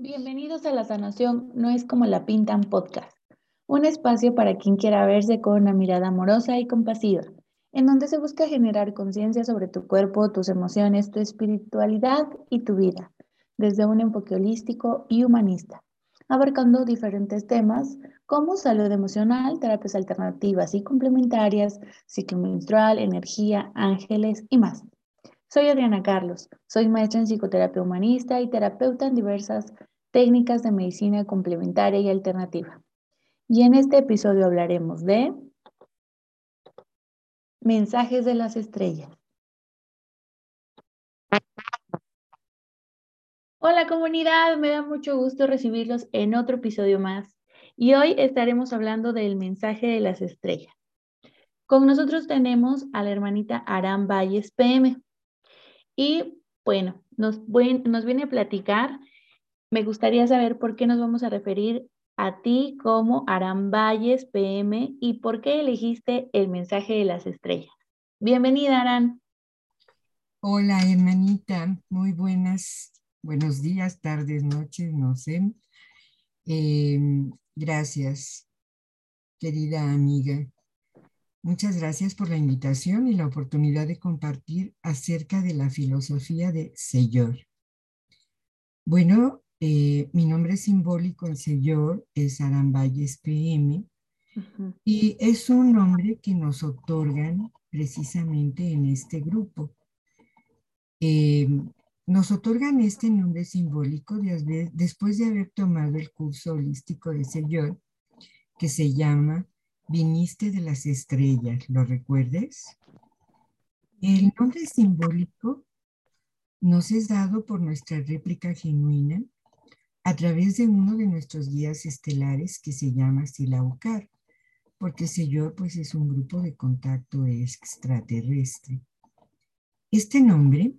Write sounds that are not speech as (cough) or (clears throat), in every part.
Bienvenidos a La Sanación No es como la pintan podcast, un espacio para quien quiera verse con una mirada amorosa y compasiva, en donde se busca generar conciencia sobre tu cuerpo, tus emociones, tu espiritualidad y tu vida, desde un enfoque holístico y humanista, abarcando diferentes temas como salud emocional, terapias alternativas y complementarias, ciclo menstrual, energía, ángeles y más. Soy Adriana Carlos, soy maestra en psicoterapia humanista y terapeuta en diversas técnicas de medicina complementaria y alternativa. Y en este episodio hablaremos de mensajes de las estrellas. Hola comunidad, me da mucho gusto recibirlos en otro episodio más. Y hoy estaremos hablando del mensaje de las estrellas. Con nosotros tenemos a la hermanita Aram Valles PM. Y bueno, nos, nos viene a platicar, me gustaría saber por qué nos vamos a referir a ti como Aram Valles PM y por qué elegiste el mensaje de las estrellas. Bienvenida, Aran. Hola, hermanita. Muy buenas, buenos días, tardes, noches, no sé. Em, gracias, querida amiga. Muchas gracias por la invitación y la oportunidad de compartir acerca de la filosofía de Señor. Bueno, eh, mi nombre simbólico en Señor es Arambayes PM y es un nombre que nos otorgan precisamente en este grupo. Eh, nos otorgan este nombre simbólico después de haber tomado el curso holístico de Señor que se llama viniste de las estrellas, ¿lo recuerdes? El nombre simbólico nos es dado por nuestra réplica genuina a través de uno de nuestros guías estelares que se llama Silaucar, porque Señor pues es un grupo de contacto extraterrestre. Este nombre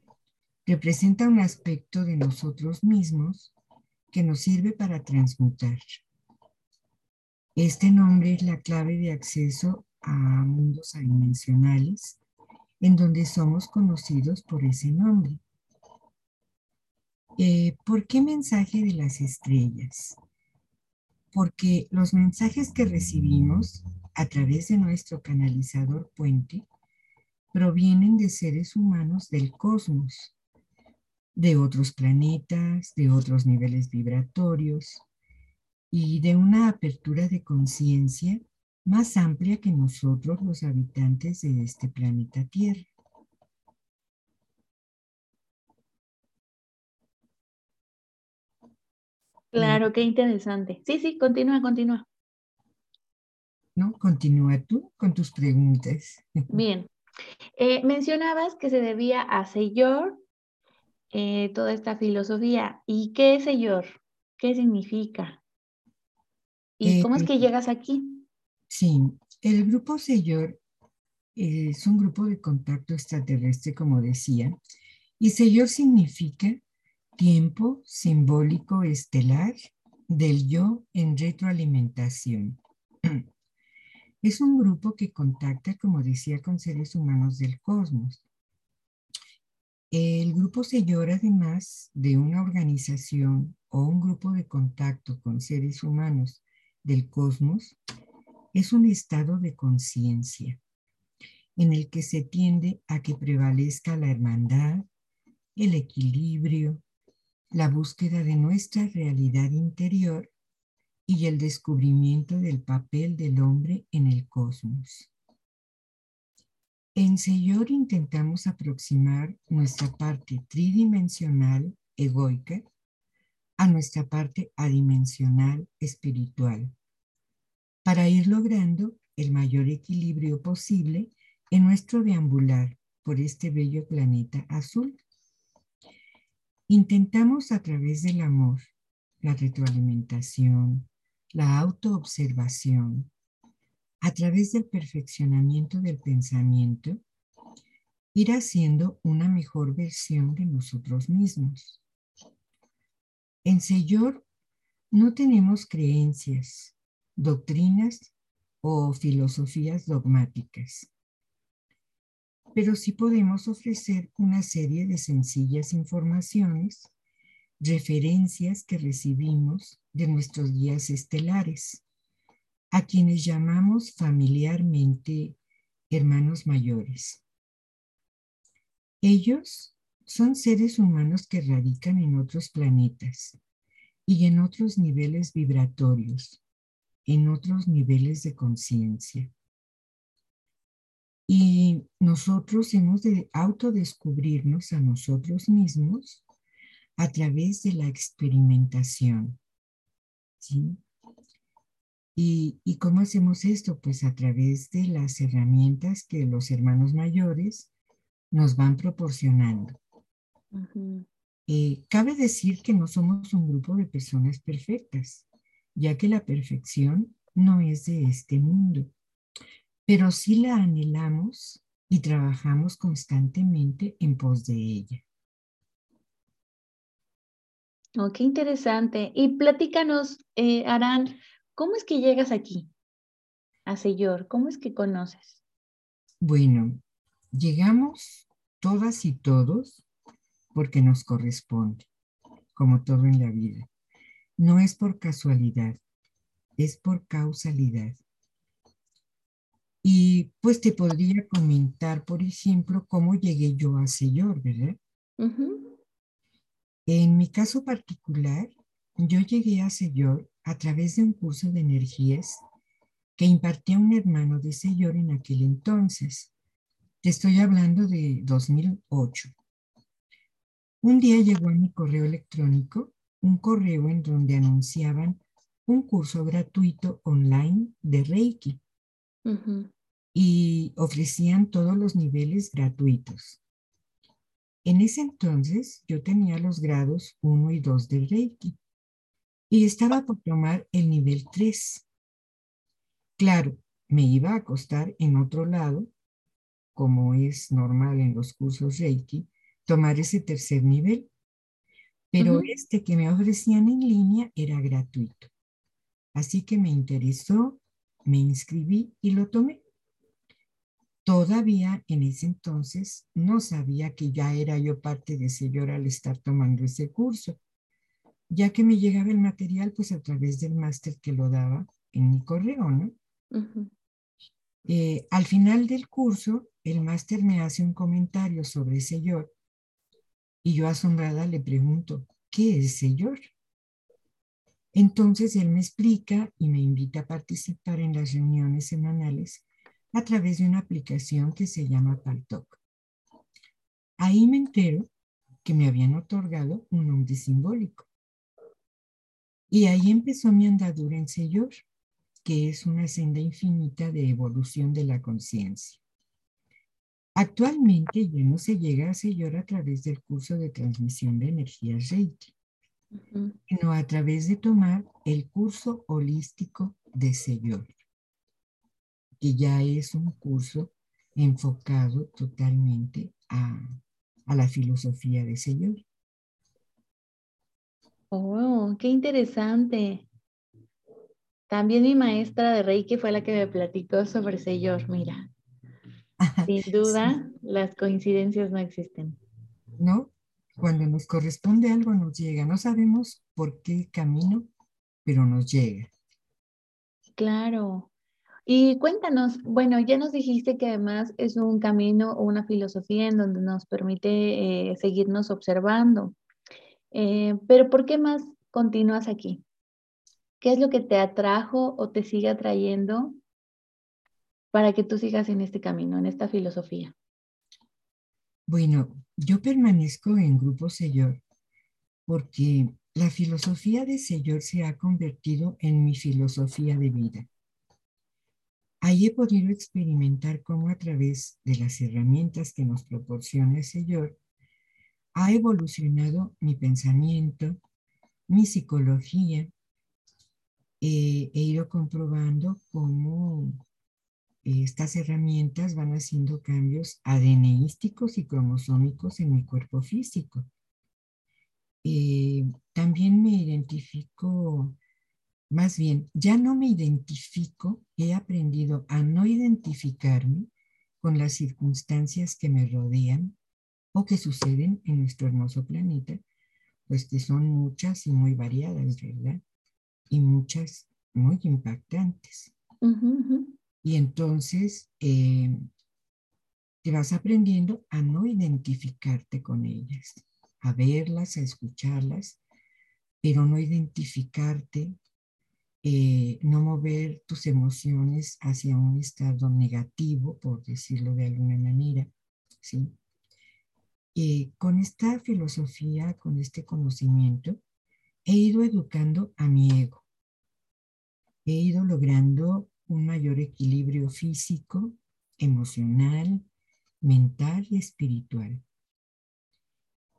representa un aspecto de nosotros mismos que nos sirve para transmutar. Este nombre es la clave de acceso a mundos adimensionales en donde somos conocidos por ese nombre. Eh, ¿Por qué mensaje de las estrellas? Porque los mensajes que recibimos a través de nuestro canalizador puente provienen de seres humanos del cosmos, de otros planetas, de otros niveles vibratorios, y de una apertura de conciencia más amplia que nosotros los habitantes de este planeta Tierra. Claro, qué interesante. Sí, sí, continúa, continúa. No, continúa tú con tus preguntas. (laughs) Bien. Eh, mencionabas que se debía a Señor eh, toda esta filosofía. ¿Y qué es Señor? ¿Qué significa? ¿Y cómo es que llegas aquí? Sí, el grupo Señor es un grupo de contacto extraterrestre, como decía, y Señor significa tiempo simbólico estelar del yo en retroalimentación. (clears throat) Es un grupo que contacta, como decía, con seres humanos del cosmos. El grupo Señor, además de una organización o un grupo de contacto con seres humanos del cosmos es un estado de conciencia en el que se tiende a que prevalezca la hermandad, el equilibrio, la búsqueda de nuestra realidad interior y el descubrimiento del papel del hombre en el cosmos. En Señor intentamos aproximar nuestra parte tridimensional egoica a nuestra parte adimensional espiritual para ir logrando el mayor equilibrio posible en nuestro deambular por este bello planeta azul. Intentamos a través del amor, la retroalimentación, la autoobservación, a través del perfeccionamiento del pensamiento, ir haciendo una mejor versión de nosotros mismos. En Señor no tenemos creencias, doctrinas o filosofías dogmáticas, pero sí podemos ofrecer una serie de sencillas informaciones referencias que recibimos de nuestros guías estelares, a quienes llamamos familiarmente hermanos mayores. Ellos son seres humanos que radican en otros planetas y en otros niveles vibratorios, en otros niveles de conciencia. Y nosotros hemos de autodescubrirnos a nosotros mismos a través de la experimentación. ¿sí? ¿Y, ¿Y, cómo hacemos esto? Pues a través de las herramientas que los hermanos mayores nos van proporcionando. Eh, cabe decir que no somos un grupo de personas perfectas, ya que la perfección no es de este mundo, pero sí la anhelamos y trabajamos constantemente en pos de ella. Oh, qué interesante. Y platícanos, eh, Arán, ¿cómo es que llegas aquí, a Señor? ¿Cómo es que conoces? Bueno, llegamos todas y todos porque nos corresponde, como todo en la vida. No es por casualidad, es por causalidad. Y pues te podría comentar, por ejemplo, cómo llegué yo a Señor, ¿verdad? En mi caso particular, yo llegué a Señor a través de un curso de energías que impartía un hermano de Señor en aquel entonces. Te estoy hablando de 2008. Un día llegó a mi correo electrónico un correo en donde anunciaban un curso gratuito online de Reiki y ofrecían todos los niveles gratuitos. En ese entonces yo tenía los grados 1 y 2 de Reiki y estaba por tomar el nivel 3. Claro, me iba a costar en otro lado, como es normal en los cursos Reiki, tomar ese tercer nivel. Pero este que me ofrecían en línea era gratuito. Así que me interesó, me inscribí y lo tomé. Todavía en ese entonces no sabía que ya era yo parte de Señor al estar tomando ese curso, ya que me llegaba el material pues a través del máster que lo daba en mi correo, ¿no? Eh, al final del curso, el máster me hace un comentario sobre Señor y yo asombrada le pregunto, ¿qué es Señor? Entonces él me explica y me invita a participar en las reuniones semanales a través de una aplicación que se llama Paltalk. Ahí me entero que me habían otorgado un nombre simbólico. Y ahí empezó mi andadura en Señor, que es una senda infinita de evolución de la conciencia. Actualmente ya no se llega a Señor a través del curso de transmisión de energía Reiki, sino a través de tomar el curso holístico de Señor que ya es un curso enfocado totalmente a, la filosofía de Señor. Oh, qué interesante. También mi maestra de Reiki fue la que me platicó sobre Señor, mira. (laughs) Sin duda, las coincidencias no existen. No, cuando nos corresponde algo nos llega. No sabemos por qué camino, pero nos llega. Claro. Y cuéntanos, bueno, ya nos dijiste que además es un camino o una filosofía en donde nos permite eh, seguirnos observando. Eh, pero ¿por qué más continúas aquí? ¿Qué es lo que te atrajo o te sigue atrayendo para que tú sigas en este camino, en esta filosofía? Bueno, yo permanezco en Grupo Señor porque la filosofía de Señor se ha convertido en mi filosofía de vida. Ahí he podido experimentar cómo a través de las herramientas que nos proporciona el Señor, ha evolucionado mi pensamiento, mi psicología. he ido comprobando cómo estas herramientas van haciendo cambios ADNísticos y cromosómicos en mi cuerpo físico. Eh, también me identifico más bien, ya no me identifico, he aprendido a no identificarme con las circunstancias que me rodean o que suceden en nuestro hermoso planeta, pues que son muchas y muy variadas, ¿verdad? Y muchas muy impactantes. Y entonces eh, te vas aprendiendo a no identificarte con ellas, a verlas, a escucharlas, pero no identificarte, eh, no mover tus emociones hacia un estado negativo, por decirlo de alguna manera, ¿sí? Eh, con esta filosofía, con este conocimiento, he ido educando a mi ego. He ido logrando un mayor equilibrio físico, emocional, mental y espiritual.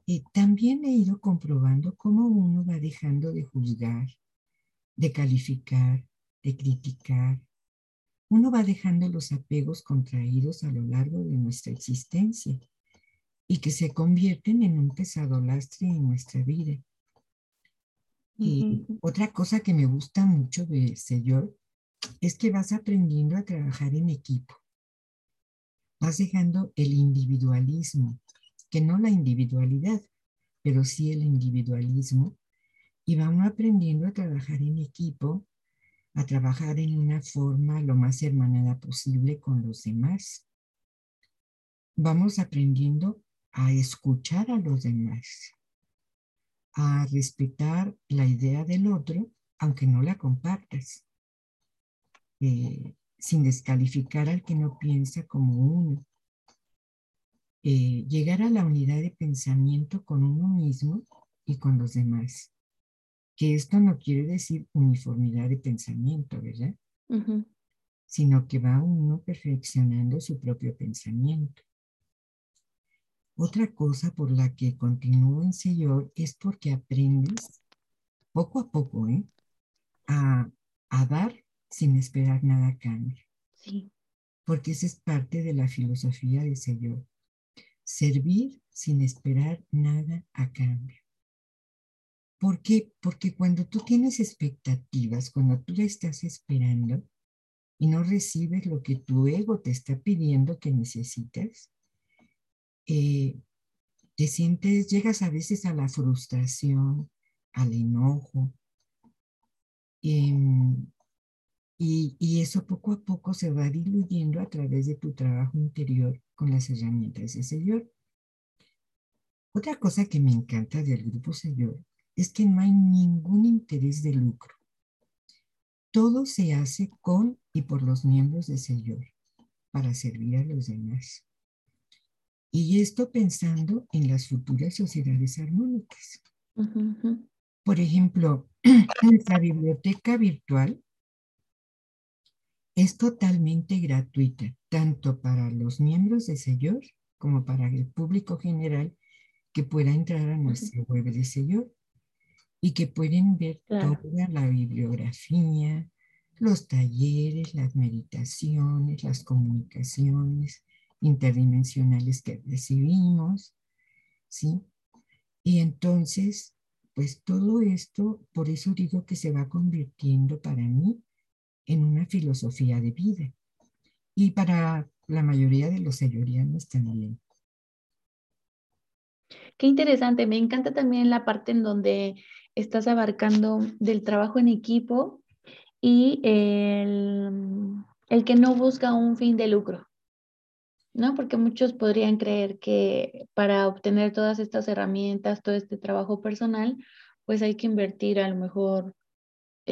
Y también he ido comprobando cómo uno va dejando de juzgar, de calificar, de criticar. Uno va dejando los apegos contraídos a lo largo de nuestra existencia y que se convierten en un pesado lastre en nuestra vida. Y otra cosa que me gusta mucho de Señor es que vas aprendiendo a trabajar en equipo. Vas dejando el individualismo, que no la individualidad, pero sí el individualismo, y vamos aprendiendo a trabajar en equipo, a trabajar en una forma lo más hermanada posible con los demás. Vamos aprendiendo a escuchar a los demás, a respetar la idea del otro, aunque no la compartas, eh, sin descalificar al que no piensa como uno. Eh, llegar a la unidad de pensamiento con uno mismo y con los demás. Que esto no quiere decir uniformidad de pensamiento, ¿verdad? Sino que va uno perfeccionando su propio pensamiento. Otra cosa por la que continúo en Señor es porque aprendes poco a poco ¿eh? a, a dar sin esperar nada a cambio. Sí. Porque esa es parte de la filosofía de Señor. Servir sin esperar nada a cambio. ¿Por qué? Porque cuando tú tienes expectativas, cuando tú estás esperando y no recibes lo que tu ego te está pidiendo que necesitas, eh, te sientes, llegas a veces a la frustración, al enojo, em, y, eso poco a poco se va diluyendo a través de tu trabajo interior con las herramientas de Señor. Otra cosa que me encanta del grupo Señor es que no hay ningún interés de lucro. Todo se hace con y por los miembros de Señor para servir a los demás. Y esto pensando en las futuras sociedades armónicas. Por ejemplo, (clears throat) nuestra biblioteca virtual es totalmente gratuita, tanto para los miembros de Señor como para el público general que pueda entrar a nuestra web de Señor y que pueden ver toda la bibliografía, los talleres, las meditaciones, las comunicaciones interdimensionales que recibimos, ¿sí? Y entonces, pues todo esto, por eso digo que se va convirtiendo para mí en una filosofía de vida. Y para la mayoría de los sellorianos también. Qué interesante, me encanta también la parte en donde estás abarcando del trabajo en equipo y el, el que no busca un fin de lucro, ¿no? Porque muchos podrían creer que para obtener todas estas herramientas, todo este trabajo personal, pues hay que invertir a lo mejor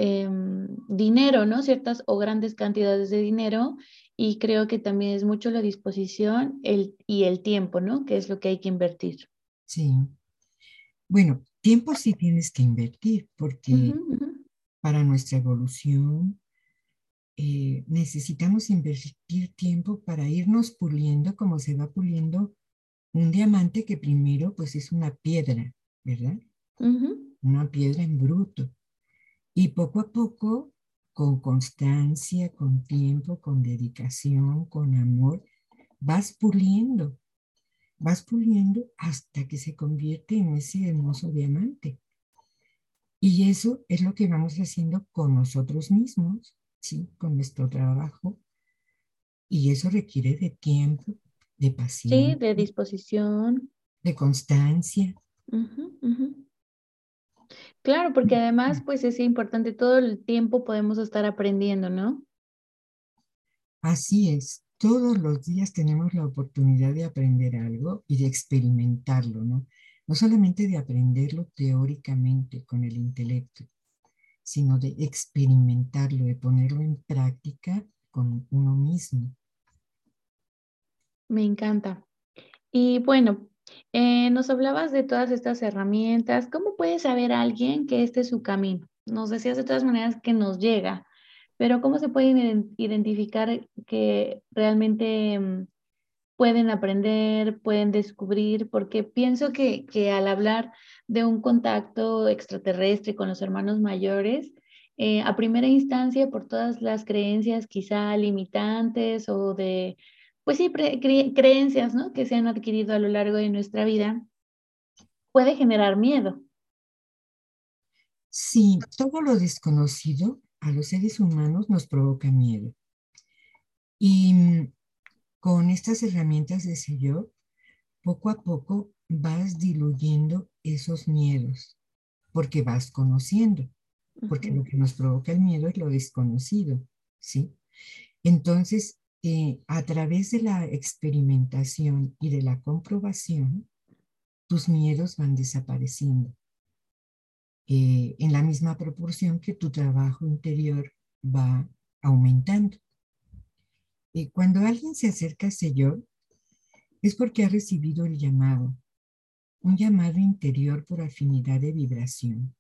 Em, dinero, ¿no? Ciertas o grandes cantidades de dinero y creo que también es mucho la disposición el, y el tiempo, ¿no? Que es lo que hay que invertir. Sí. Bueno, tiempo sí tienes que invertir porque para nuestra evolución eh, necesitamos invertir tiempo para irnos puliendo como se va puliendo un diamante que primero pues es una piedra, ¿verdad? Una piedra en bruto. Y poco a poco, con constancia, con tiempo, con dedicación, con amor, vas puliendo, vas puliendo hasta que se convierte en ese hermoso diamante. Y eso es lo que vamos haciendo con nosotros mismos, ¿sí? con nuestro trabajo. Y eso requiere de tiempo, de paciencia. Sí, de disposición. De constancia. Claro, porque además, pues es importante, todo el tiempo podemos estar aprendiendo, ¿no? Así es, todos los días tenemos la oportunidad de aprender algo y de experimentarlo, ¿no? No solamente de aprenderlo teóricamente con el intelecto, sino de experimentarlo, de ponerlo en práctica con uno mismo. Me encanta. Y bueno, eh, nos hablabas de todas estas herramientas. ¿Cómo puede saber alguien que este es su camino? Nos decías de todas maneras que nos llega, pero ¿cómo se puede identificar que realmente mm, pueden aprender, pueden descubrir? Porque pienso que, que al hablar de un contacto extraterrestre con los hermanos mayores, eh, a primera instancia, por todas las creencias quizá limitantes o de pues sí, creencias, ¿no? Que se han adquirido a lo largo de nuestra vida, puede generar miedo. Sí, todo lo desconocido a los seres humanos nos provoca miedo. Y mm, con estas herramientas de sello, poco a poco vas diluyendo esos miedos, porque vas conociendo, porque lo que nos provoca el miedo es lo desconocido, ¿sí? Entonces, eh, a través de la experimentación y de la comprobación, tus miedos van desapareciendo eh, en la misma proporción que tu trabajo interior va aumentando. Y cuando alguien se acerca a Señor, es porque ha recibido el llamado, un llamado interior por afinidad de vibración,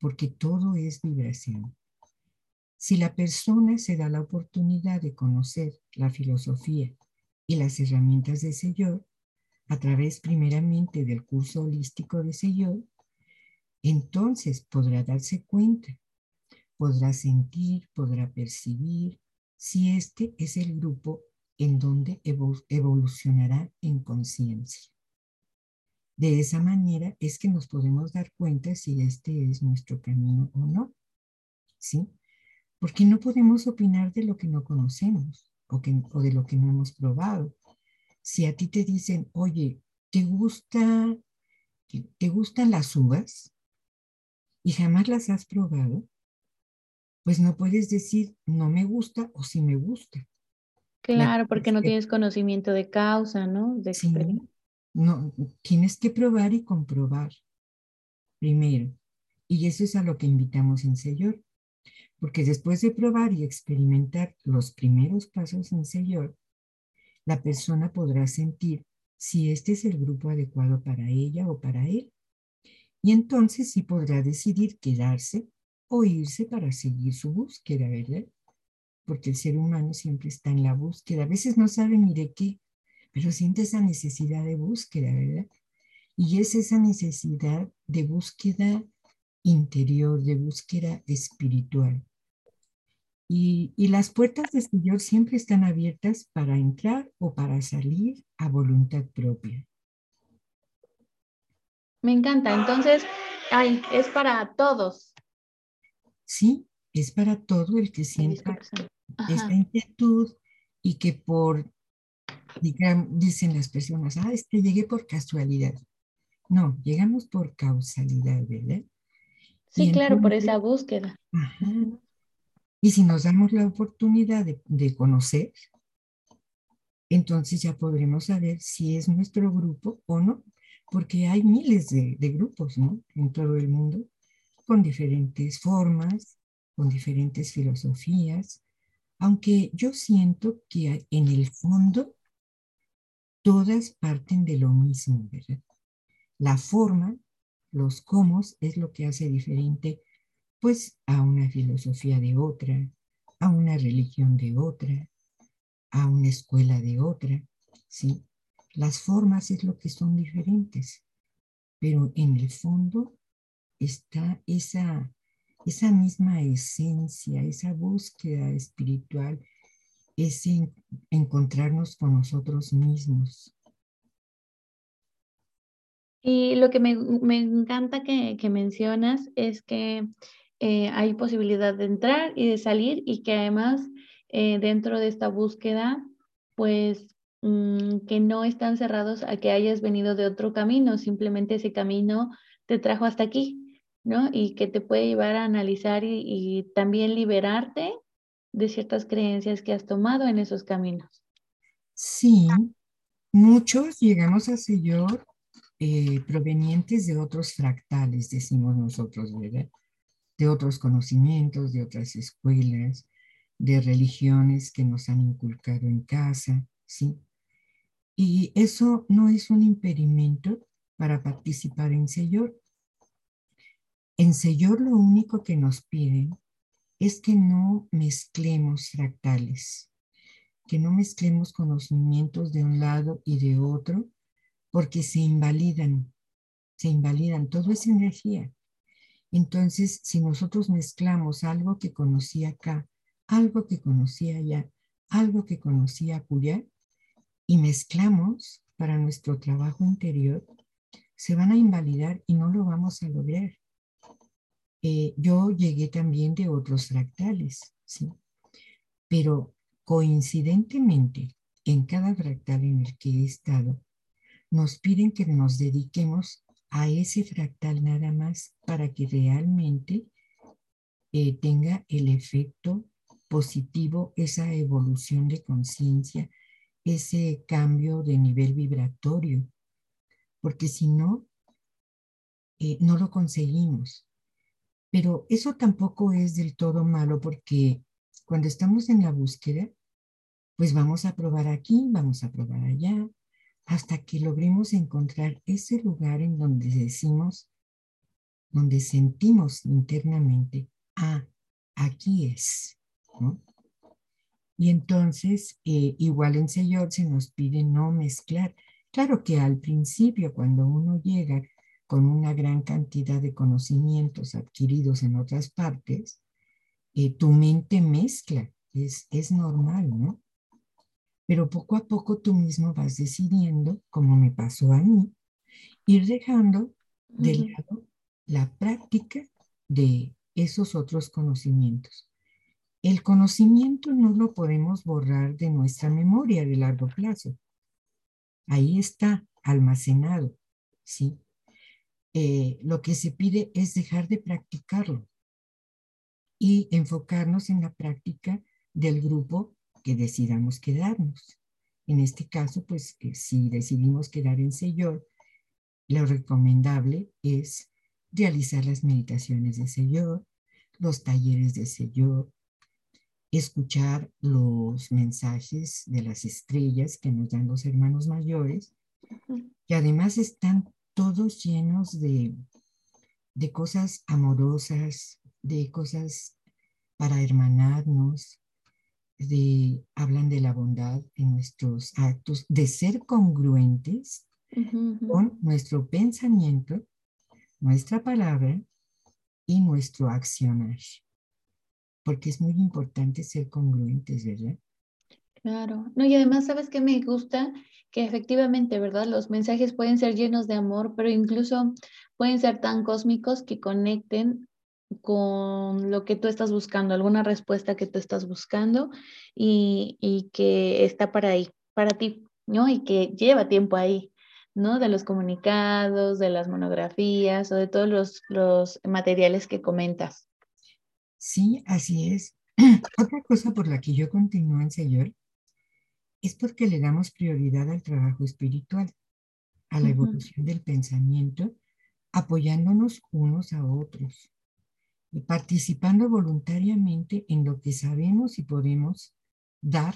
porque todo es vibración. Si la persona se da la oportunidad de conocer la filosofía y las herramientas de Señor, a través primeramente del curso holístico de Señor, entonces podrá darse cuenta, podrá sentir, podrá percibir si este es el grupo en donde evolucionará en conciencia. De esa manera es que nos podemos dar cuenta si este es nuestro camino o no. ¿Sí? porque no podemos opinar de lo que no conocemos o, de lo que no hemos probado. Si a ti te dicen, oye, ¿te, gusta, ¿te gustan las uvas? Y jamás las has probado, pues no puedes decir no me gusta o sí me gusta. Claro, porque no tienes conocimiento de causa, ¿no? De sí, no, tienes que probar y comprobar primero. Y eso es a lo que invitamos en Señor porque después de probar y experimentar los primeros pasos en Señor, la persona podrá sentir si este es el grupo adecuado para ella o para él. Y entonces sí podrá decidir quedarse o irse para seguir su búsqueda, ¿verdad? Porque el ser humano siempre está en la búsqueda. A veces no sabe ni de qué, pero siente esa necesidad de búsqueda, ¿verdad? Y es esa necesidad de búsqueda interior, de búsqueda espiritual. Y, las puertas del Señor siempre están abiertas para entrar o para salir a voluntad propia. Me encanta. Entonces, ay, es para todos. Sí, es para todo el que sienta esta inquietud y que por, dicen las personas, ah, es que llegué por casualidad. No, llegamos por causalidad, ¿verdad? Sí, claro, por esa búsqueda. Ajá, y si nos damos la oportunidad de, conocer, entonces ya podremos saber si es nuestro grupo o no, porque hay miles de, grupos ¿no? en todo el mundo con diferentes formas, con diferentes filosofías, aunque yo siento que en el fondo todas parten de lo mismo, ¿verdad? La forma, los cómo es lo que hace diferente pues a una filosofía de otra, a una religión de otra, a una escuela de otra, ¿sí? Las formas es lo que son diferentes, pero en el fondo está esa, esa misma esencia, esa búsqueda espiritual, ese encontrarnos con nosotros mismos. Y lo que me, encanta que, que mencionas es que eh, hay posibilidad de entrar y de salir y que además eh, dentro de esta búsqueda, pues mm, que no están cerrados a que hayas venido de otro camino, simplemente ese camino te trajo hasta aquí. ¿no? Y que te puede llevar a analizar y, también liberarte de ciertas creencias que has tomado en esos caminos. Sí, muchos llegamos a Señor eh, provenientes de otros fractales, decimos nosotros, ¿verdad? De otros conocimientos, de otras escuelas, de religiones que nos han inculcado en casa, ¿sí? Y eso no es un impedimento para participar en Señor. En Señor lo único que nos piden es que no mezclemos fractales, que no mezclemos conocimientos de un lado y de otro, porque se invalidan, se invalidan, todo es energía. Entonces, si nosotros mezclamos algo que conocía acá, algo que conocía allá, algo que conocía acullá, y mezclamos para nuestro trabajo interior, se van a invalidar y no lo vamos a lograr. Eh, yo llegué también de otros fractales, ¿sí? Pero coincidentemente, en cada fractal en el que he estado, nos piden que nos dediquemos a ese fractal nada más para que realmente eh, tenga el efecto positivo, esa evolución de conciencia, ese cambio de nivel vibratorio, porque si no, eh, no lo conseguimos. Pero eso tampoco es del todo malo porque cuando estamos en la búsqueda, pues vamos a probar aquí, vamos a probar allá, hasta que logremos encontrar ese lugar en donde decimos, donde sentimos internamente, ah, aquí es. Y entonces, eh, igual en Señor se nos pide no mezclar. Claro que al principio, cuando uno llega con una gran cantidad de conocimientos adquiridos en otras partes, eh, tu mente mezcla, es, es normal, ¿no? Pero poco a poco tú mismo vas decidiendo, como me pasó a mí, ir dejando de lado la práctica de esos otros conocimientos. El conocimiento no lo podemos borrar de nuestra memoria de largo plazo. Ahí está almacenado, ¿sí? Eh, lo que se pide es dejar de practicarlo y enfocarnos en la práctica del grupo que decidamos quedarnos. En este caso, pues si decidimos quedar en Señor, lo recomendable es realizar las meditaciones de Señor, los talleres de Señor, escuchar los mensajes de las estrellas que nos dan los hermanos mayores, que además están todos llenos de, de cosas amorosas, de cosas para hermanarnos, de, hablan de la bondad en nuestros actos, de ser congruentes con nuestro pensamiento, nuestra palabra y nuestro accionar. Porque es muy importante ser congruentes, ¿verdad? Claro. No, y además, ¿sabes qué me gusta? que efectivamente, ¿verdad? Los mensajes pueden ser llenos de amor, pero incluso pueden ser tan cósmicos que conecten con lo que tú estás buscando, alguna respuesta que tú estás buscando y, y que está para ahí, para ti, ¿no? Y que lleva tiempo ahí, ¿no? De los comunicados, de las monografías o de todos los, los materiales que comentas. Sí, así es. (clears throat) Otra cosa por la que yo continúo en Señor es porque le damos prioridad al trabajo espiritual, a la evolución del pensamiento, apoyándonos unos a otros y participando voluntariamente en lo que sabemos y podemos dar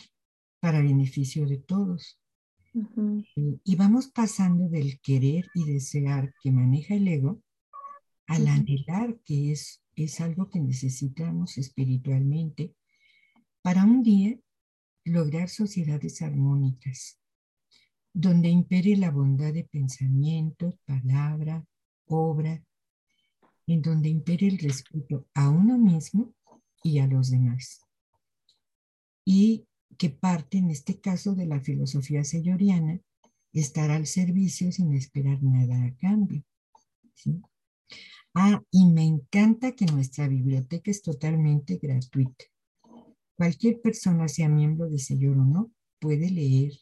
para beneficio de todos. y, vamos pasando del querer y desear que maneja el ego al anhelar que es, es algo que necesitamos espiritualmente para un día lograr sociedades armónicas, donde impere la bondad de pensamiento, palabra, obra, en donde impere el respeto a uno mismo y a los demás. Y que parte, en este caso, de la filosofía selloriana, estar al servicio sin esperar nada a cambio. Ah, y me encanta que nuestra biblioteca es totalmente gratuita. Cualquier persona, sea miembro de Señor o no, puede leer,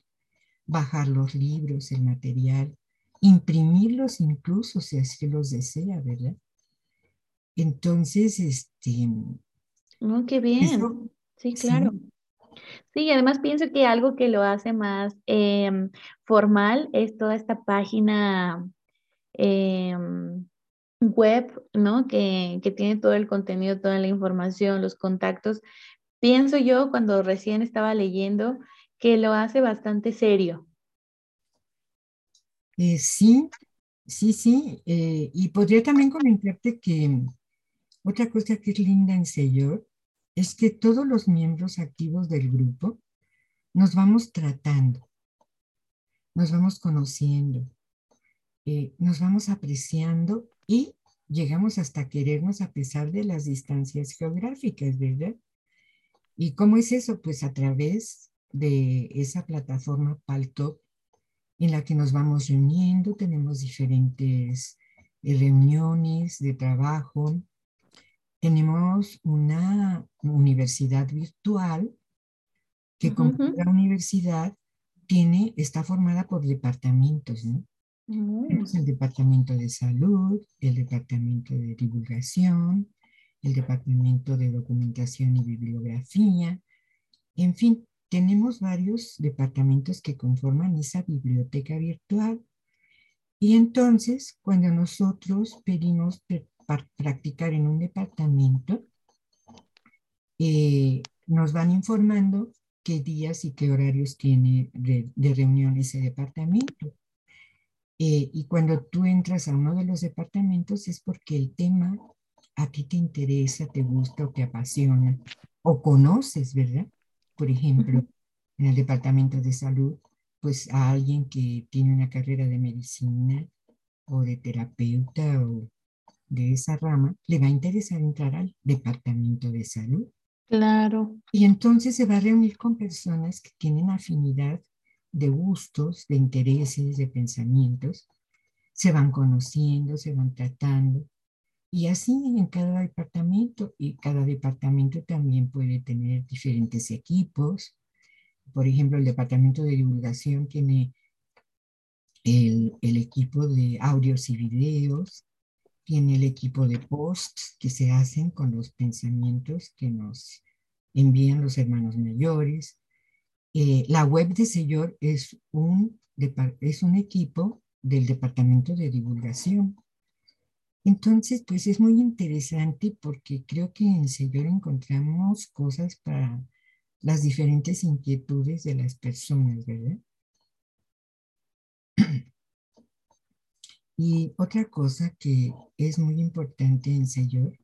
bajar los libros, el material, imprimirlos incluso si así los desea, ¿verdad? Entonces, este... Oh, qué bien. sí, claro. Sí. además pienso que algo que lo hace más em, formal es toda esta página em, web, ¿no? Que, que, tiene todo el contenido, toda la información, los contactos. Pienso yo cuando recién estaba leyendo que lo hace bastante serio. Eh, sí, sí, sí. Eh, y podría también comentarte que otra cosa que es linda en Señor es que todos los miembros activos del grupo nos vamos tratando, nos vamos conociendo, eh, nos vamos apreciando y llegamos hasta querernos a pesar de las distancias geográficas, ¿verdad? ¿Y cómo es eso? Pues a través de esa plataforma Paltalk en la que nos vamos reuniendo, tenemos diferentes eh, reuniones de trabajo, tenemos una universidad virtual que como la universidad tiene, está formada por departamentos, ¿no? Tenemos el departamento de salud, el departamento de divulgación, el departamento de documentación y bibliografía, en fin, tenemos varios departamentos que conforman esa biblioteca virtual. Y entonces, cuando nosotros pedimos practicar en un departamento, eh, nos van informando qué días y qué horarios tiene de, reunión ese departamento. Eh, y cuando tú entras a uno de los departamentos es porque el tema a ti te interesa, te gusta o te apasiona o conoces, ¿verdad? por ejemplo, en el departamento de salud, pues a alguien que tiene una carrera de medicina o de terapeuta o de esa rama, le va a interesar entrar al departamento de salud. Claro. Y entonces se va a reunir con personas que tienen afinidad de gustos, de intereses, de pensamientos. Se van conociendo, se van tratando y así en cada departamento, y cada departamento también puede tener diferentes equipos. Por ejemplo, el departamento de divulgación tiene el, el equipo de audios y videos, tiene el equipo de posts que se hacen con los pensamientos que nos envían los hermanos mayores. Eh, la web de Señor es un, es un equipo del departamento de divulgación entonces, pues es muy interesante porque creo que en Señor encontramos cosas para las diferentes inquietudes de las personas, ¿verdad? Y otra cosa que es muy importante en Señor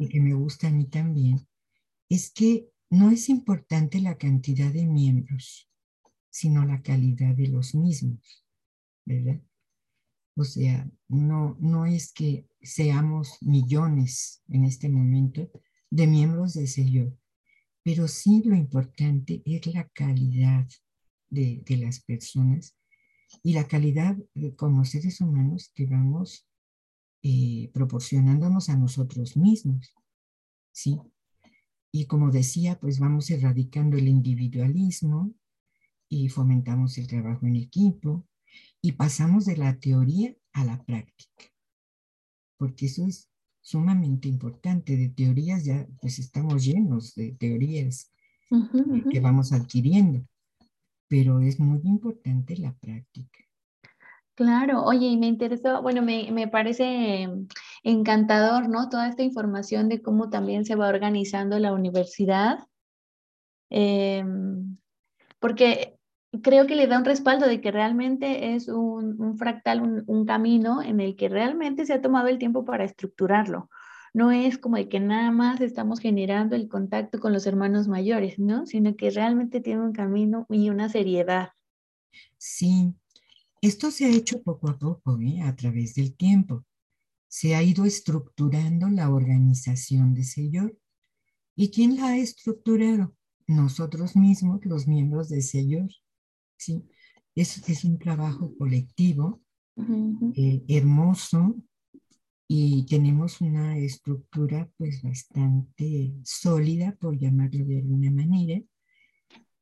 y que me gusta a mí también es que no es importante la cantidad de miembros, sino la calidad de los mismos, ¿verdad? O sea, no, no es que seamos millones en este momento de miembros de Señor, pero sí lo importante es la calidad de, las personas y la calidad como seres humanos que vamos eh, proporcionándonos a nosotros mismos. ¿sí? Y como decía, pues vamos erradicando el individualismo y fomentamos el trabajo en equipo, y pasamos de la teoría a la práctica, porque eso es sumamente importante. De teorías ya pues estamos llenos de teorías que vamos adquiriendo, pero es muy importante la práctica. Claro, oye, y me interesó, bueno, me, me, parece encantador, ¿no? Toda esta información de cómo también se va organizando la universidad. Em, porque creo que le da un respaldo de que realmente es un, fractal, un, camino en el que realmente se ha tomado el tiempo para estructurarlo. No es como de que nada más estamos generando el contacto con los hermanos mayores, ¿no? Sino que realmente tiene un camino y una seriedad. Sí, esto se ha hecho poco a poco, ¿eh? a través del tiempo. Se ha ido estructurando la organización de Señor. ¿Y quién la ha estructurado? Nosotros mismos, los miembros de Señor. ¿sí? Es, es un trabajo colectivo, eh, hermoso, y tenemos una estructura pues bastante sólida, por llamarlo de alguna manera,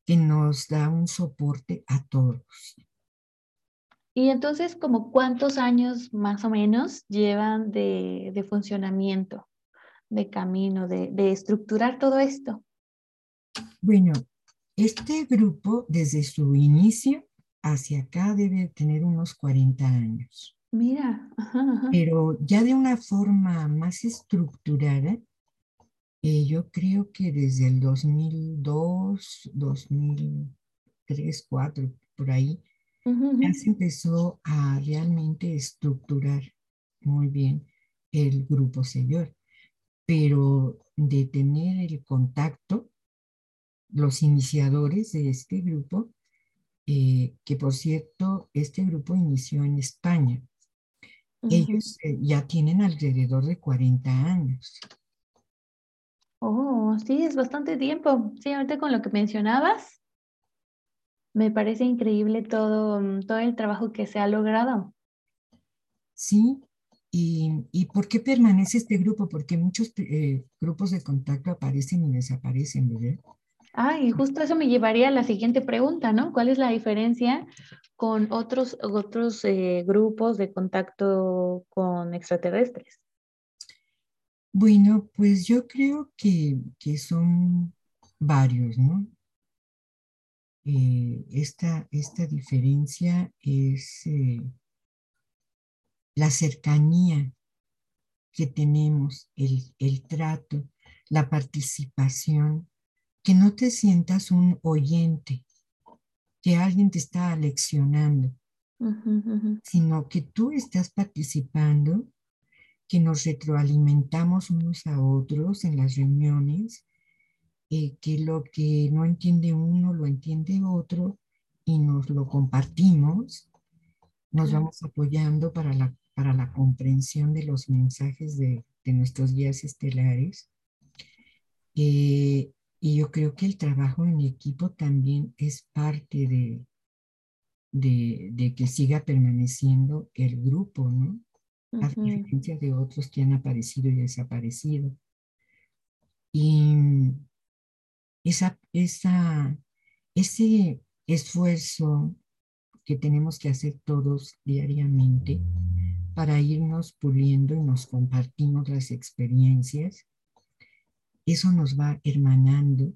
que nos da un soporte a todos. Y entonces, como cuántos años más o menos llevan de, funcionamiento, de camino, de, de estructurar todo esto? Bueno, este grupo desde su inicio hacia acá debe tener unos 40 años. Mira, pero ya de una forma más estructurada, eh, yo creo que desde el 2002, 2003, 2004, por ahí, ya se empezó a realmente estructurar muy bien el grupo señor. Pero de tener el contacto, los iniciadores de este grupo, eh, que por cierto, este grupo inició en España. Ellos eh, ya tienen alrededor de 40 años. Oh, sí, es bastante tiempo. Sí, ahorita con lo que mencionabas, me parece increíble todo, mm, todo el trabajo que se ha logrado. Sí, ¿y, y por qué permanece este grupo? Porque muchos eh, grupos de contacto aparecen y desaparecen, ¿verdad? Ah, y justo eso me llevaría a la siguiente pregunta, ¿no? ¿Cuál es la diferencia con otros, otros eh, grupos de contacto con extraterrestres? Bueno, pues yo creo que, que son varios, ¿no? Eh, esta, esta, diferencia es eh, la cercanía que tenemos, el, el, trato, la participación, que no te sientas un oyente, que alguien te está aleccionando, sino que tú estás participando, que nos retroalimentamos unos a otros en las reuniones eh, que lo que no entiende uno lo entiende otro y nos lo compartimos, nos vamos apoyando para la, para la comprensión de los mensajes de, de nuestros guías estelares. Eh, y yo creo que el trabajo en equipo también es parte de, de, de que siga permaneciendo el grupo, ¿no? A diferencia de otros que han aparecido y desaparecido. Y esa, ese esfuerzo que tenemos que hacer todos diariamente para irnos puliendo y nos compartimos las experiencias, eso nos va hermanando,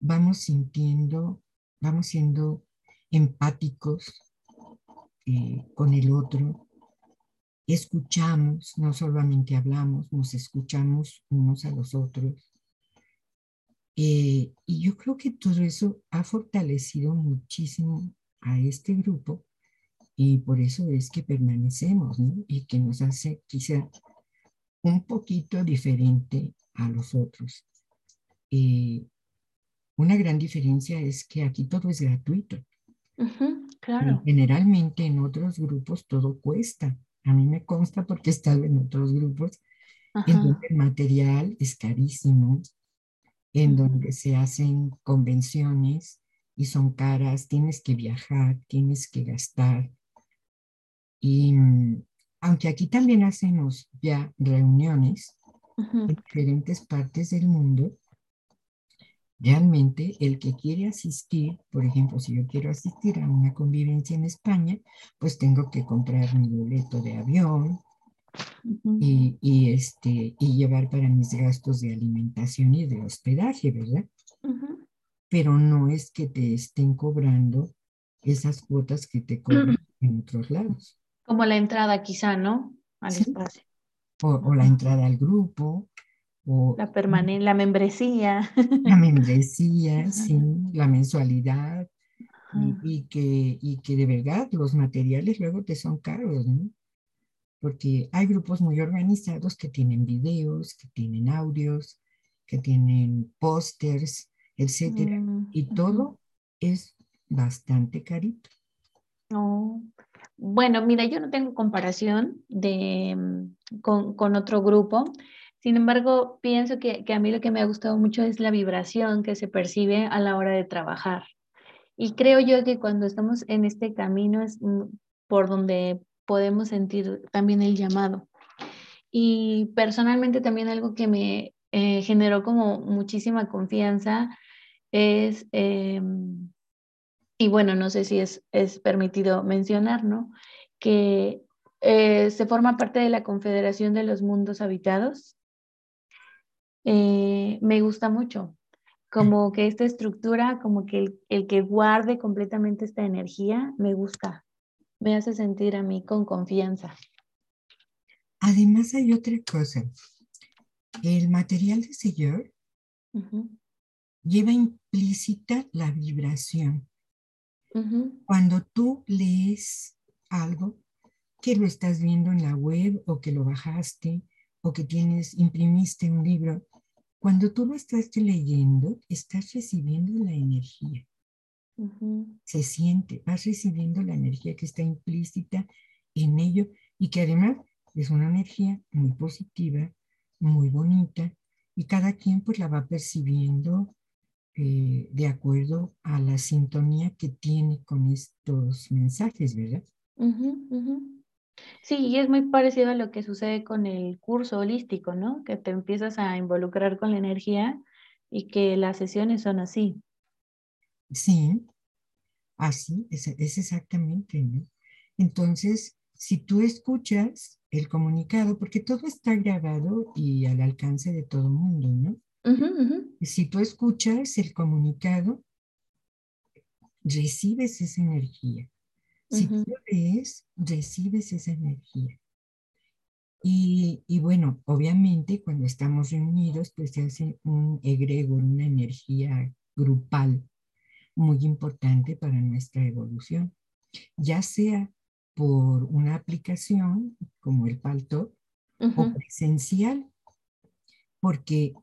vamos sintiendo, vamos siendo empáticos eh, con el otro, escuchamos, no solamente hablamos, nos escuchamos unos a los otros eh, y yo creo que todo eso ha fortalecido muchísimo a este grupo y por eso es que permanecemos ¿no? y que nos hace quizá un poquito diferente a los otros. Eh, una gran diferencia es que aquí todo es gratuito. claro. generalmente en otros grupos todo cuesta. A mí me consta porque he estado en otros grupos en donde el material es carísimo, en donde se hacen convenciones y son caras, tienes que viajar, tienes que gastar. Y aunque aquí también hacemos ya reuniones en diferentes partes del mundo, realmente el que quiere asistir, por ejemplo, si yo quiero asistir a una convivencia en España, pues tengo que comprar mi boleto de avión, y, este, y llevar para mis gastos de alimentación y de hospedaje, ¿verdad? Pero no es que te estén cobrando esas cuotas que te cobran en otros lados. Como la entrada quizá, ¿no? Al espacio. O, la entrada al grupo. O, la permanencia, la membresía. La membresía, (laughs) sí, la mensualidad. Y, y, que, y que de verdad los materiales luego te son caros, ¿no? Porque hay grupos muy organizados que tienen videos, que tienen audios, que tienen pósters, etcétera, mm, y todo es bastante carito. Oh. Bueno, mira, yo no tengo comparación de, mm, con, otro grupo. Sin embargo, pienso que, que, a mí lo que me ha gustado mucho es la vibración que se percibe a la hora de trabajar. Y creo yo que cuando estamos en este camino es mm, por donde podemos sentir también el llamado. Y personalmente también algo que me eh, generó como muchísima confianza es em, y bueno, no sé si es, es permitido mencionar, ¿no? Que eh, se forma parte de la Confederación de los Mundos Habitados. Eh, me gusta mucho, como que esta estructura, como que el, el, que guarde completamente esta energía, me gusta, me hace sentir a mí con confianza. Además hay otra cosa, el material de señor uh -huh. lleva implícita la vibración. Uh -huh. Cuando tú lees algo, que lo estás viendo en la web o que lo bajaste o que tienes, imprimiste un libro, cuando tú lo estás leyendo, estás recibiendo la energía. Uh -huh. Se siente, vas recibiendo la energía que está implícita en ello y que además es una energía muy positiva, muy bonita y cada quien pues la va percibiendo eh, de acuerdo a la sintonía que tiene con estos mensajes, ¿verdad? Uh -huh, uh -huh. Sí, y es muy parecido a lo que sucede con el curso holístico, ¿no? Que te empiezas a involucrar con la energía y que las sesiones son así. Sí, así, es, es exactamente, ¿no? Entonces, si tú escuchas el comunicado, porque todo está grabado y al alcance de todo mundo, ¿no? Uh -huh, uh -huh. Si tú escuchas el comunicado, recibes esa energía. Si uh -huh. tú lees, recibes esa energía. Y, y, bueno, obviamente cuando estamos reunidos, pues se hace un egregor, una energía grupal muy importante para nuestra evolución, ya sea por una aplicación como el Palto uh -huh. o presencial, porque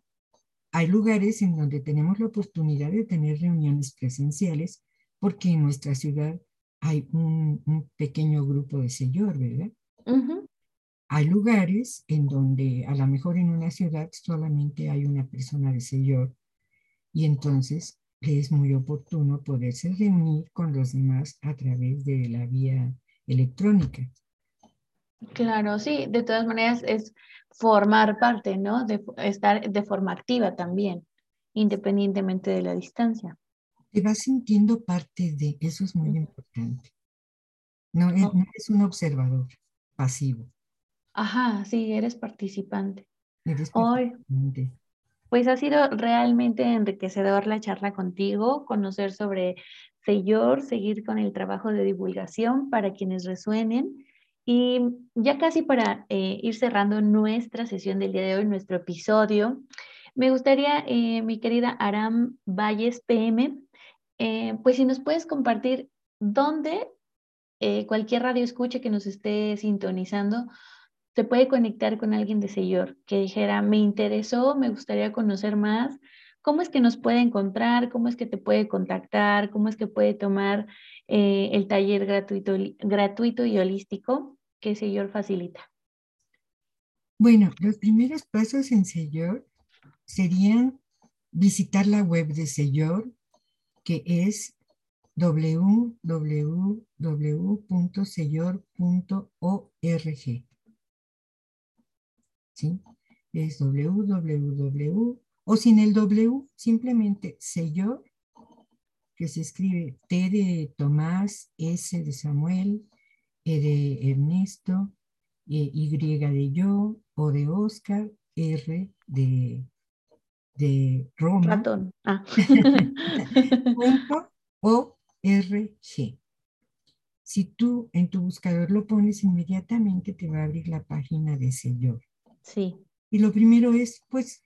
hay lugares en donde tenemos la oportunidad de tener reuniones presenciales porque en nuestra ciudad hay un, un pequeño grupo de señor, ¿verdad? Uh -huh. Hay lugares en donde a lo mejor en una ciudad solamente hay una persona de señor y entonces es muy oportuno poderse reunir con los demás a través de la vía electrónica. Claro, sí, de todas maneras es formar parte, ¿no? De estar de forma activa también, independientemente de la distancia. Te vas sintiendo parte de, eso es muy importante. No, es, no es un observador pasivo. Ajá, sí, eres participante. Eres participante. Hoy, pues ha sido realmente enriquecedor la charla contigo, conocer sobre Señor, seguir con el trabajo de divulgación para quienes resuenen. Y ya casi para eh, ir cerrando nuestra sesión del día de hoy, nuestro episodio, me gustaría, eh, mi querida Aram Valles PM, eh, pues si nos puedes compartir dónde cualquier radio escuche que nos esté sintonizando se puede conectar con alguien de Señor que dijera, me interesó, me gustaría conocer más. ¿Cómo es que nos puede encontrar? ¿Cómo es que te puede contactar? ¿Cómo es que puede tomar eh, el taller gratuito, gratuito y holístico que Señor facilita? Bueno, los primeros pasos en Señor serían visitar la web de Señor, que es www.sellor.org. ¿Sí? Es www, o sin el W, simplemente Sellor, que se escribe T de Tomás, S de Samuel, E de Ernesto, e, Y de yo, O de Oscar, R de, de Roma. Ratón. Ah. (laughs) punto ORG. Si tú en tu buscador lo pones, inmediatamente te va a abrir la página de Señor. Sí. Y lo primero es, pues,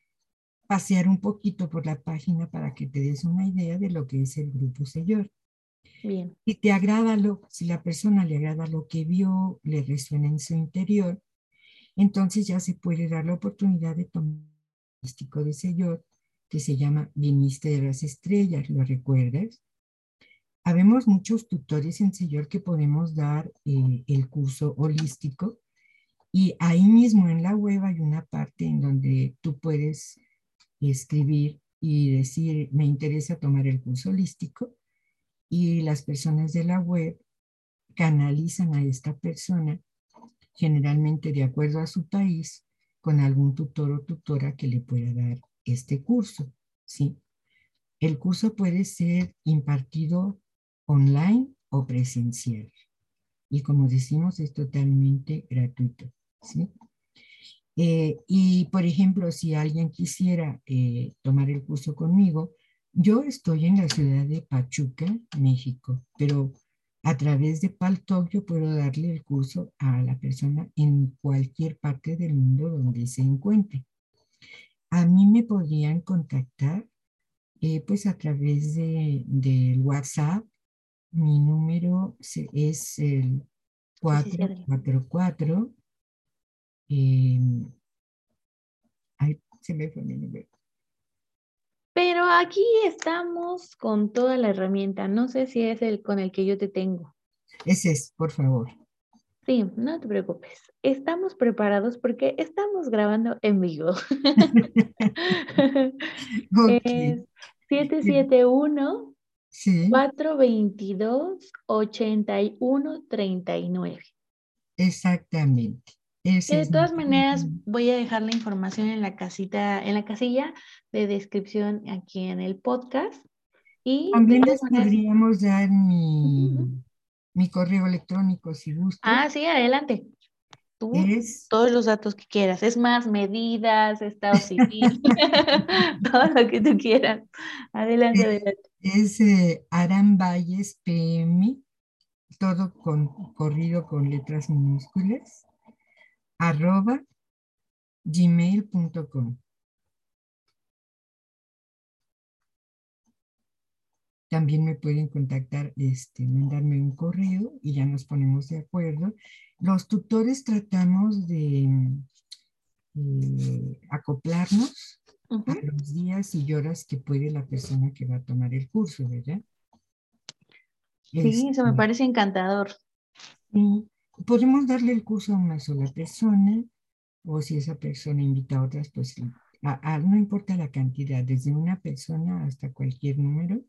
pasear un poquito por la página para que te des una idea de lo que es el grupo Señor. Bien. Si te agrada lo, si la persona le agrada lo que vio, le resuena en su interior, entonces ya se puede dar la oportunidad de tomar un de Señor que se llama Viniste de las Estrellas, ¿lo recuerdas? Habemos muchos tutores en Señor que podemos dar eh, el curso holístico y ahí mismo en la web hay una parte en donde tú puedes escribir y decir, me interesa tomar el curso holístico y las personas de la web canalizan a esta persona, generalmente de acuerdo a su país, con algún tutor o tutora que le pueda dar este curso, ¿sí? El curso puede ser impartido online o presencial. Y como decimos, es totalmente gratuito. ¿Sí? Eh, y, por ejemplo, si alguien quisiera eh, tomar el curso conmigo, yo estoy en la ciudad de Pachuca, México, pero a través de Paltalk yo puedo darle el curso a la persona en cualquier parte del mundo donde se encuentre. A mí me podrían contactar eh, pues a través de, del WhatsApp. Mi número es el 444. Eh, ay, se me fue mi número. Pero aquí estamos con toda la herramienta. No sé si es el con el que yo te tengo. Ese es, por favor. Sí, no te preocupes. Estamos preparados porque estamos grabando en vivo. (laughs) (laughs) Es 771 422 8139. Exactamente de todas maneras, voy a dejar la información en la casita, en la casilla de descripción aquí en el podcast. Y también les podríamos dar mi, mi, correo electrónico si gusta. Ah, sí, adelante. Tú, todos los datos que quieras. Es más, medidas, estado civil, (laughs) todo lo que tú quieras. Adelante, adelante. Es eh, Aran Valles PM, todo con, corrido con letras minúsculas arroba gmail.com. También me pueden contactar, este, mandarme un correo y ya nos ponemos de acuerdo. Los tutores tratamos de eh, acoplarnos a los días y horas que puede la persona que va a tomar el curso, ¿verdad? Sí, eso me este, parece encantador. Sí, podemos darle el curso a una sola persona o si esa persona invita a otras, pues no importa la cantidad, desde una persona hasta cualquier número,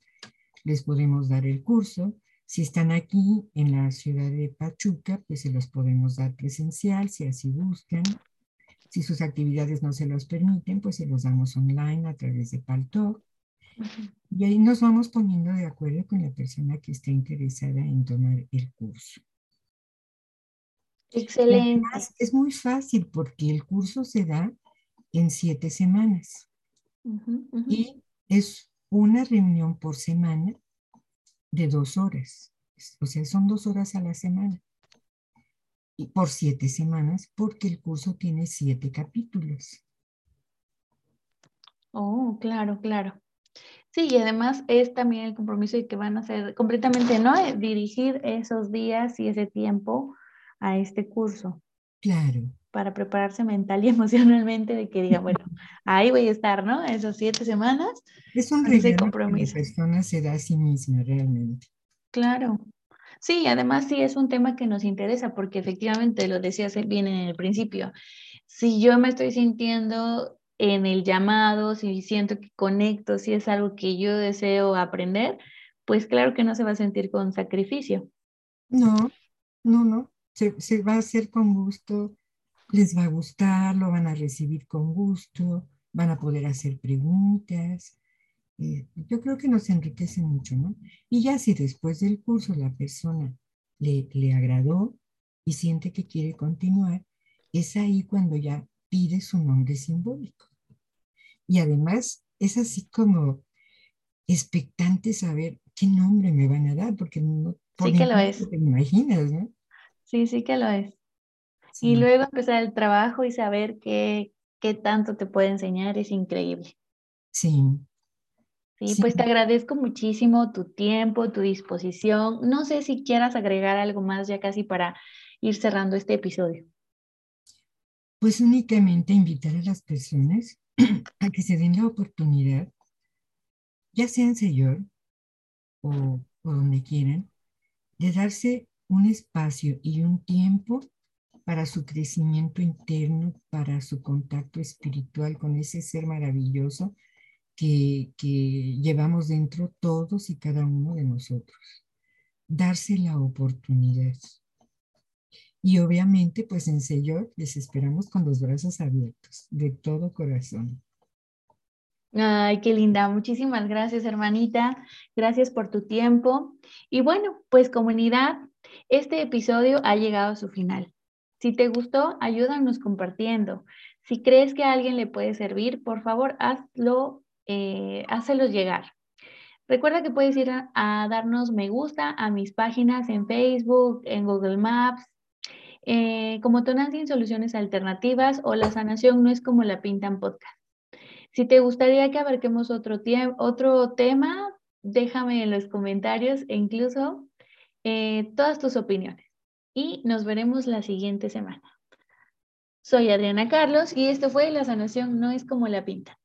les podemos dar el curso. Si están aquí en la ciudad de Pachuca, pues se los podemos dar presencial, si así buscan. Si sus actividades no se los permiten, pues se los damos online a través de Paltalk. Y ahí nos vamos poniendo de acuerdo con la persona que esté interesada en tomar el curso. Excelente. es muy fácil porque el curso se da en siete semanas y es una reunión por semana de dos horas. O sea, son dos horas a la semana. Y por siete semanas porque el curso tiene siete capítulos. Oh, claro, claro. Sí, y además es también el compromiso de que van a ser completamente, ¿no? Dirigir esos días y ese tiempo a este curso. Claro. Para prepararse mental y (laughs) emocionalmente de que diga, bueno, ahí voy a estar, ¿no? Esas siete semanas. Es un regalo compromiso. que la persona se da a sí misma realmente. Claro. Sí, además sí es un tema que nos interesa porque efectivamente lo decías bien en el principio. Si yo me estoy sintiendo en el llamado, si siento que conecto, si es algo que yo deseo aprender, pues claro que no se va a sentir con sacrificio. No, no, no se, va a hacer con gusto, les va a gustar, lo van a recibir con gusto, van a poder hacer preguntas. Eh, yo creo que nos enriquece mucho, ¿no? Y ya si después del curso la persona le, le agradó y siente que quiere continuar, es ahí cuando ya pide su nombre simbólico. Y además es así como expectante saber qué nombre me van a dar, porque no sí que lo es. te imaginas, ¿no? Sí, sí que lo es. Y luego empezar el trabajo y saber qué, qué tanto te puede enseñar es increíble. Sí. sí. pues te agradezco muchísimo tu tiempo, tu disposición. No sé si quieras agregar algo más ya casi para ir cerrando este episodio. Pues únicamente invitar a las personas (clears throat) a que se den la oportunidad, ya sea en Señor o, o donde quieran, de darse un espacio y un tiempo para su crecimiento interno, para su contacto espiritual con ese ser maravilloso que, llevamos dentro todos y cada uno de nosotros. Darse la oportunidad. Y obviamente, pues en Señor les esperamos con los brazos abiertos, de todo corazón. Ay, qué linda. Muchísimas gracias, hermanita. Gracias por tu tiempo. Y bueno, pues comunidad, este episodio ha llegado a su final. Si te gustó, ayúdanos compartiendo. Si crees que a alguien le puede servir, por favor, hazlo, eh, llegar. Recuerda que puedes ir a, darnos me gusta a mis páginas en Facebook, en Google Maps, eh, como Tonantzin Soluciones Alternativas o La Sanación no es como la pintan podcast. Si te gustaría que abarquemos otro, otro tema, déjame en los comentarios e incluso eh, todas tus opiniones. Y nos veremos la siguiente semana. Soy Adriana Carlos y esto fue La Sanación no es como la pinta.